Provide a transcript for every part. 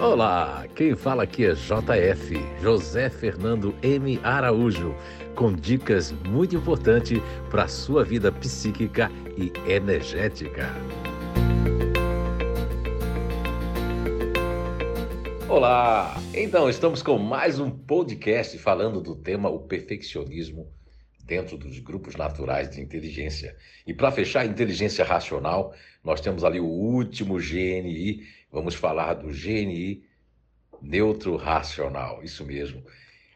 Olá, quem fala aqui é JF, José Fernando M. Araújo, com dicas muito importantes para a sua vida psíquica e energética. Olá! Então, estamos com mais um podcast falando do tema o perfeccionismo dentro dos grupos naturais de inteligência. E para fechar inteligência racional, nós temos ali o último GNI, vamos falar do GNI neutro racional. Isso mesmo.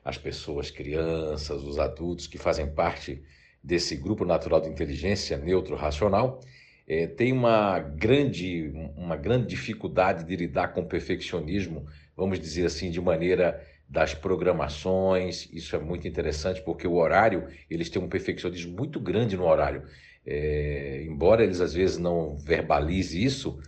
As pessoas, crianças, os adultos que fazem parte desse grupo natural de inteligência neutro racional, é, tem uma grande, uma grande dificuldade de lidar com o perfeccionismo, vamos dizer assim, de maneira das programações. Isso é muito interessante porque o horário, eles têm um perfeccionismo muito grande no horário. É, embora eles às vezes não verbalize isso,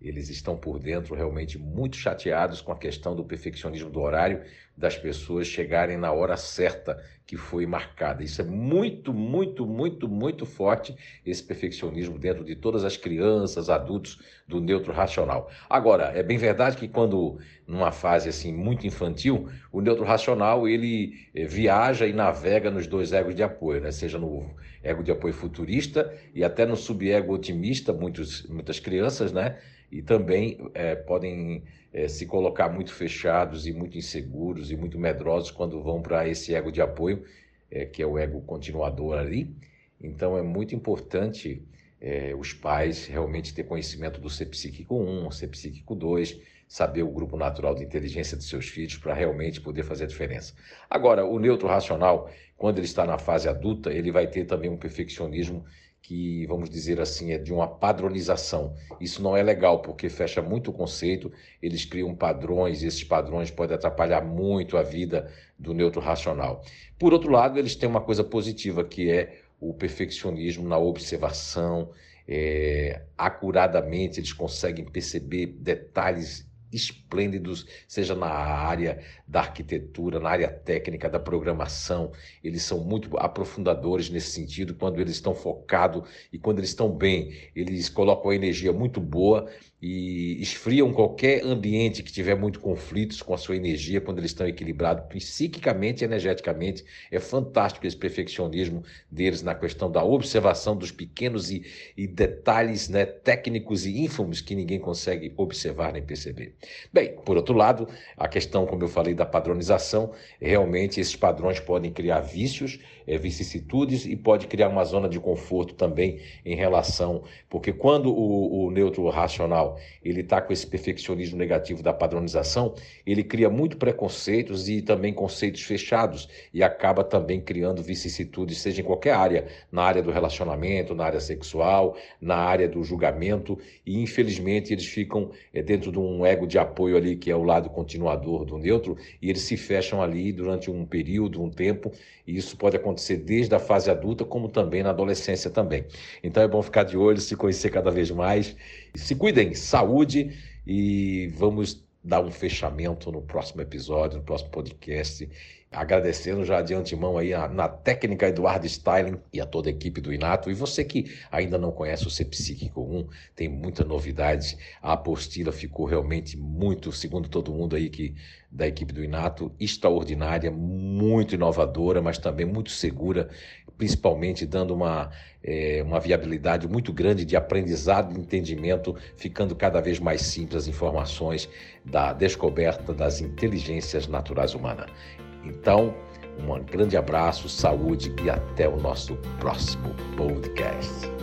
eles estão por dentro realmente muito chateados com a questão do perfeccionismo do horário, das pessoas chegarem na hora certa que foi marcada. Isso é muito, muito, muito, muito forte, esse perfeccionismo dentro de todas as crianças, adultos do neutro racional. Agora, é bem verdade que quando numa fase assim muito infantil, o neutro racional ele eh, viaja e navega nos dois egos de apoio, né? seja no ego de apoio futurista e até no subego otimista, muitos, muitas crianças, né? E também é, podem é, se colocar muito fechados e muito inseguros e muito medrosos quando vão para esse ego de apoio, é, que é o ego continuador ali. Então é muito importante é, os pais realmente ter conhecimento do ser psíquico 1, ser psíquico 2, saber o grupo natural de inteligência dos seus filhos para realmente poder fazer a diferença. Agora, o neutro racional, quando ele está na fase adulta, ele vai ter também um perfeccionismo que, vamos dizer assim, é de uma padronização. Isso não é legal, porque fecha muito o conceito, eles criam padrões, e esses padrões podem atrapalhar muito a vida do neutro racional. Por outro lado, eles têm uma coisa positiva, que é o perfeccionismo na observação, é, acuradamente eles conseguem perceber detalhes esplêndidos, seja na área da arquitetura, na área técnica, da programação. Eles são muito aprofundadores nesse sentido, quando eles estão focados e quando eles estão bem, eles colocam a energia muito boa e esfriam qualquer ambiente que tiver muito conflitos com a sua energia quando eles estão equilibrados psiquicamente e energeticamente. É fantástico esse perfeccionismo deles na questão da observação dos pequenos e, e detalhes né, técnicos e ínfimos que ninguém consegue observar nem perceber. Bem, por outro lado, a questão, como eu falei, da padronização, realmente esses padrões podem criar vícios, é, vicissitudes e pode criar uma zona de conforto também em relação, porque quando o, o neutro racional ele está com esse perfeccionismo negativo da padronização, ele cria muito preconceitos e também conceitos fechados. E acaba também criando vicissitudes, seja em qualquer área, na área do relacionamento, na área sexual, na área do julgamento, e infelizmente eles ficam é, dentro de um ego de apoio ali, que é o lado continuador do neutro, e eles se fecham ali durante um período, um tempo, e isso pode acontecer desde a fase adulta, como também na adolescência também. Então é bom ficar de olho, se conhecer cada vez mais. Se cuidem, saúde e vamos dar um fechamento no próximo episódio, no próximo podcast. Agradecendo já de antemão aí a, na técnica Eduardo Styling e a toda a equipe do Inato. E você que ainda não conhece o Ser Psíquico 1, tem muita novidade. A apostila ficou realmente muito, segundo todo mundo aí que da equipe do Inato, extraordinária, muito inovadora, mas também muito segura, principalmente dando uma, é, uma viabilidade muito grande de aprendizado e entendimento, ficando cada vez mais simples as informações da descoberta das inteligências naturais humanas. Então, um grande abraço, saúde e até o nosso próximo podcast.